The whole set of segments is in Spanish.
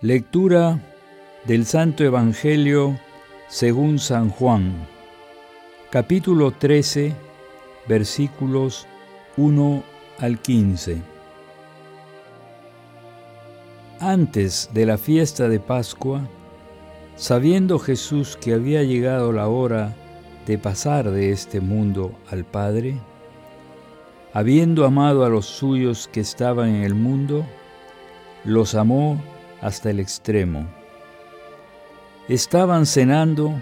Lectura del Santo Evangelio según San Juan, capítulo 13, versículos 1 al 15. Antes de la fiesta de Pascua, sabiendo Jesús que había llegado la hora de pasar de este mundo al Padre, habiendo amado a los suyos que estaban en el mundo, los amó hasta el extremo. Estaban cenando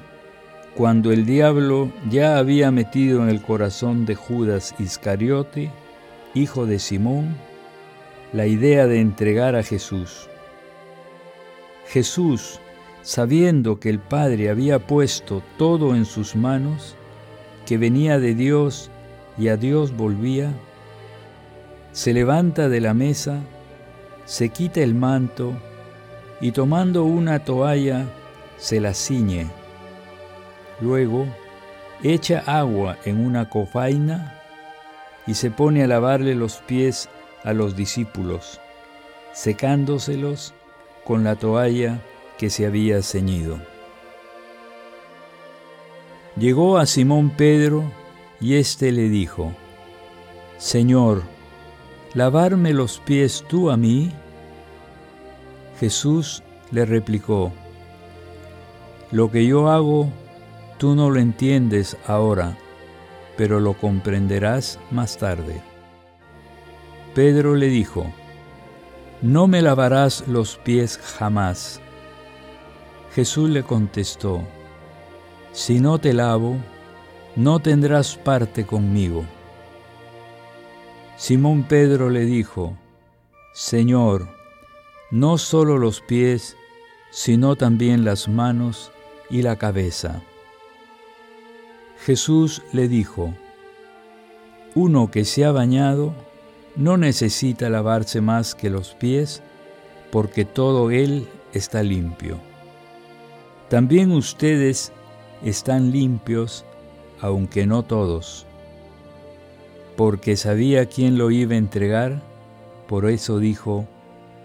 cuando el diablo ya había metido en el corazón de Judas Iscariote, hijo de Simón, la idea de entregar a Jesús. Jesús, sabiendo que el Padre había puesto todo en sus manos, que venía de Dios y a Dios volvía, se levanta de la mesa, se quita el manto, y tomando una toalla se la ciñe. Luego echa agua en una cofaina y se pone a lavarle los pies a los discípulos, secándoselos con la toalla que se había ceñido. Llegó a Simón Pedro y éste le dijo, Señor, ¿lavarme los pies tú a mí? Jesús le replicó, Lo que yo hago, tú no lo entiendes ahora, pero lo comprenderás más tarde. Pedro le dijo, No me lavarás los pies jamás. Jesús le contestó, Si no te lavo, no tendrás parte conmigo. Simón Pedro le dijo, Señor, no solo los pies, sino también las manos y la cabeza. Jesús le dijo, uno que se ha bañado no necesita lavarse más que los pies, porque todo él está limpio. También ustedes están limpios, aunque no todos. Porque sabía quién lo iba a entregar, por eso dijo,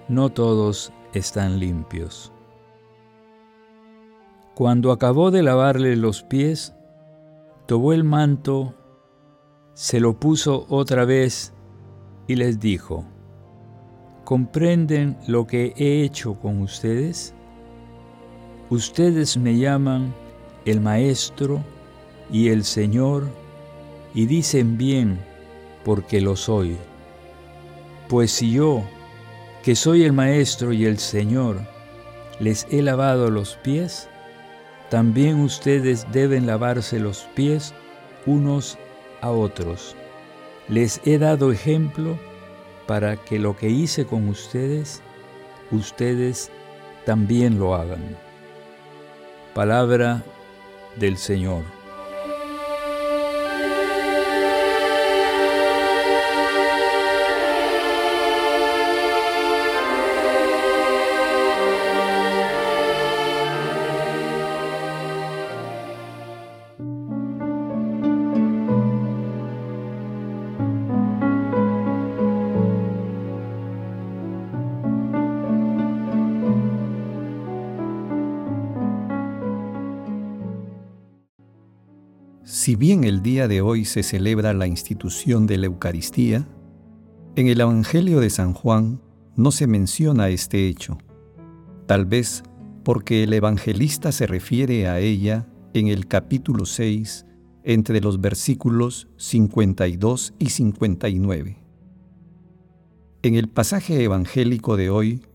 no todos están limpios. Cuando acabó de lavarle los pies, tomó el manto, se lo puso otra vez y les dijo, ¿comprenden lo que he hecho con ustedes? Ustedes me llaman el Maestro y el Señor y dicen bien porque lo soy. Pues si yo, que soy el Maestro y el Señor, les he lavado los pies, también ustedes deben lavarse los pies unos a otros. Les he dado ejemplo para que lo que hice con ustedes, ustedes también lo hagan. Palabra del Señor. Si bien el día de hoy se celebra la institución de la Eucaristía, en el Evangelio de San Juan no se menciona este hecho, tal vez porque el evangelista se refiere a ella en el capítulo 6 entre los versículos 52 y 59. En el pasaje evangélico de hoy,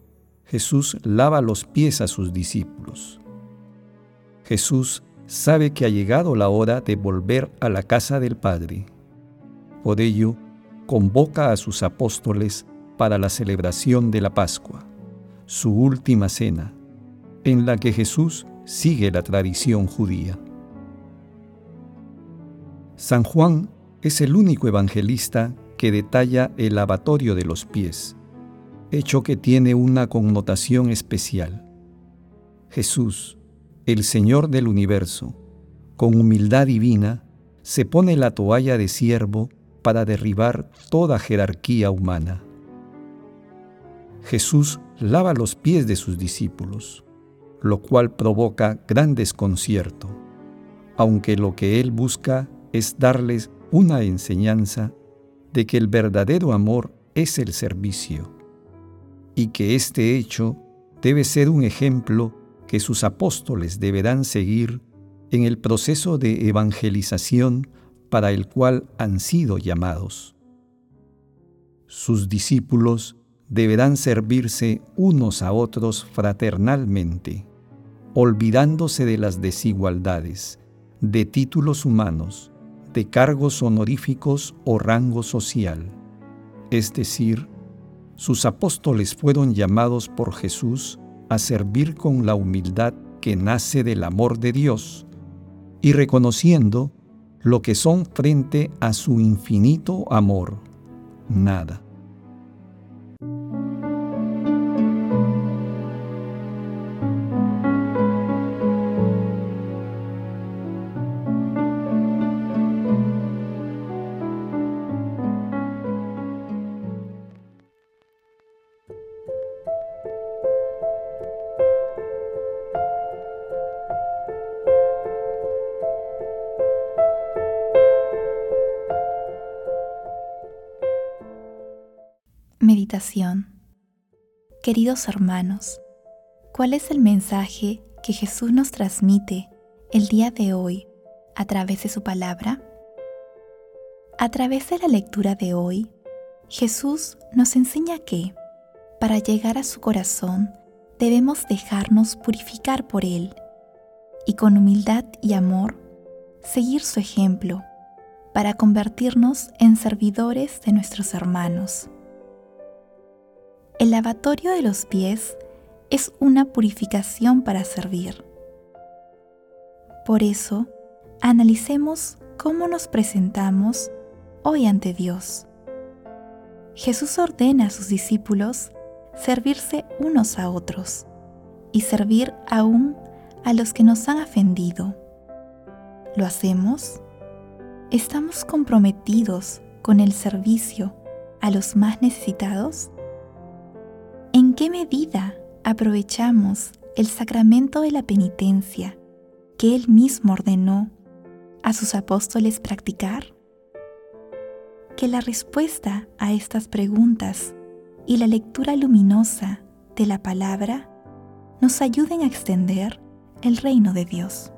Jesús lava los pies a sus discípulos. Jesús sabe que ha llegado la hora de volver a la casa del Padre. Por ello, convoca a sus apóstoles para la celebración de la Pascua, su última cena, en la que Jesús sigue la tradición judía. San Juan es el único evangelista que detalla el lavatorio de los pies, hecho que tiene una connotación especial. Jesús, el Señor del universo, con humildad divina, se pone la toalla de siervo para derribar toda jerarquía humana. Jesús lava los pies de sus discípulos, lo cual provoca gran desconcierto, aunque lo que Él busca es darles una enseñanza de que el verdadero amor es el servicio y que este hecho debe ser un ejemplo que sus apóstoles deberán seguir en el proceso de evangelización para el cual han sido llamados. Sus discípulos deberán servirse unos a otros fraternalmente, olvidándose de las desigualdades, de títulos humanos, de cargos honoríficos o rango social. Es decir, sus apóstoles fueron llamados por Jesús a servir con la humildad que nace del amor de Dios y reconociendo lo que son frente a su infinito amor, nada. Queridos hermanos, ¿cuál es el mensaje que Jesús nos transmite el día de hoy a través de su palabra? A través de la lectura de hoy, Jesús nos enseña que, para llegar a su corazón, debemos dejarnos purificar por Él y con humildad y amor seguir su ejemplo para convertirnos en servidores de nuestros hermanos. El lavatorio de los pies es una purificación para servir. Por eso, analicemos cómo nos presentamos hoy ante Dios. Jesús ordena a sus discípulos servirse unos a otros y servir aún a los que nos han ofendido. ¿Lo hacemos? ¿Estamos comprometidos con el servicio a los más necesitados? ¿En qué medida aprovechamos el sacramento de la penitencia que Él mismo ordenó a sus apóstoles practicar? Que la respuesta a estas preguntas y la lectura luminosa de la palabra nos ayuden a extender el reino de Dios.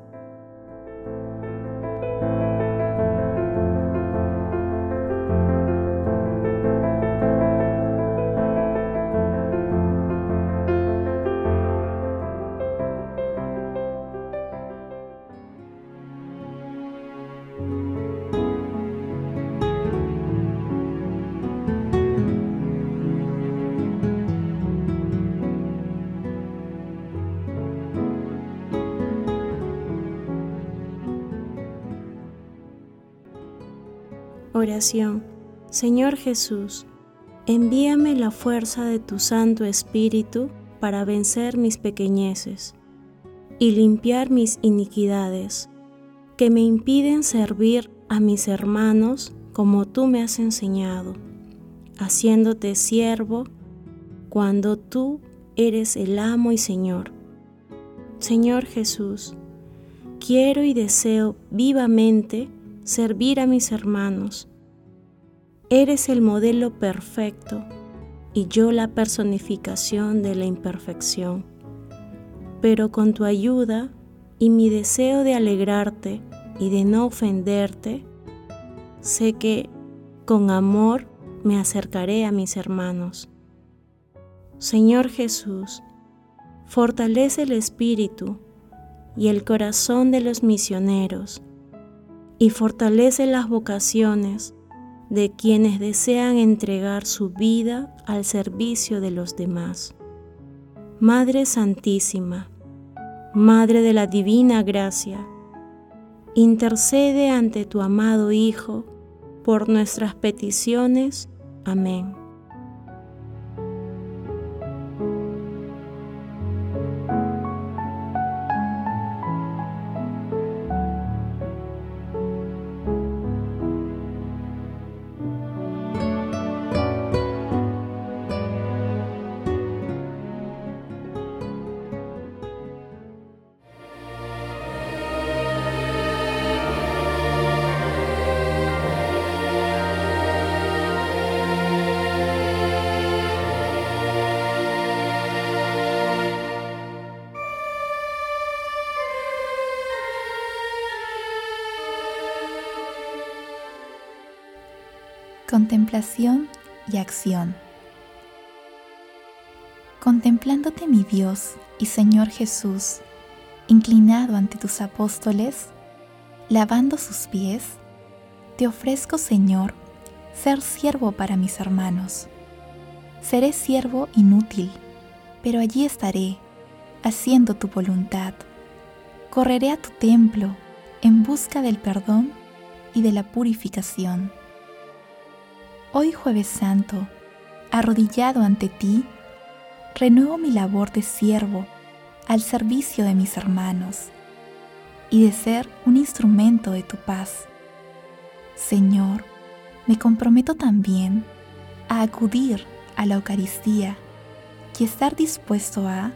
Oración. Señor Jesús, envíame la fuerza de tu Santo Espíritu para vencer mis pequeñeces y limpiar mis iniquidades, que me impiden servir a mis hermanos como tú me has enseñado, haciéndote siervo cuando tú eres el amo y Señor. Señor Jesús, quiero y deseo vivamente servir a mis hermanos. Eres el modelo perfecto y yo la personificación de la imperfección. Pero con tu ayuda y mi deseo de alegrarte y de no ofenderte, sé que con amor me acercaré a mis hermanos. Señor Jesús, fortalece el espíritu y el corazón de los misioneros y fortalece las vocaciones de quienes desean entregar su vida al servicio de los demás. Madre Santísima, Madre de la Divina Gracia, intercede ante tu amado Hijo por nuestras peticiones. Amén. Contemplación y acción. Contemplándote mi Dios y Señor Jesús, inclinado ante tus apóstoles, lavando sus pies, te ofrezco, Señor, ser siervo para mis hermanos. Seré siervo inútil, pero allí estaré, haciendo tu voluntad. Correré a tu templo en busca del perdón y de la purificación Hoy jueves santo, arrodillado ante ti, renuevo mi labor de siervo al servicio de mis hermanos y de ser un instrumento de tu paz. Señor, me comprometo también a acudir a la Eucaristía y estar dispuesto a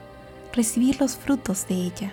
recibir los frutos de ella.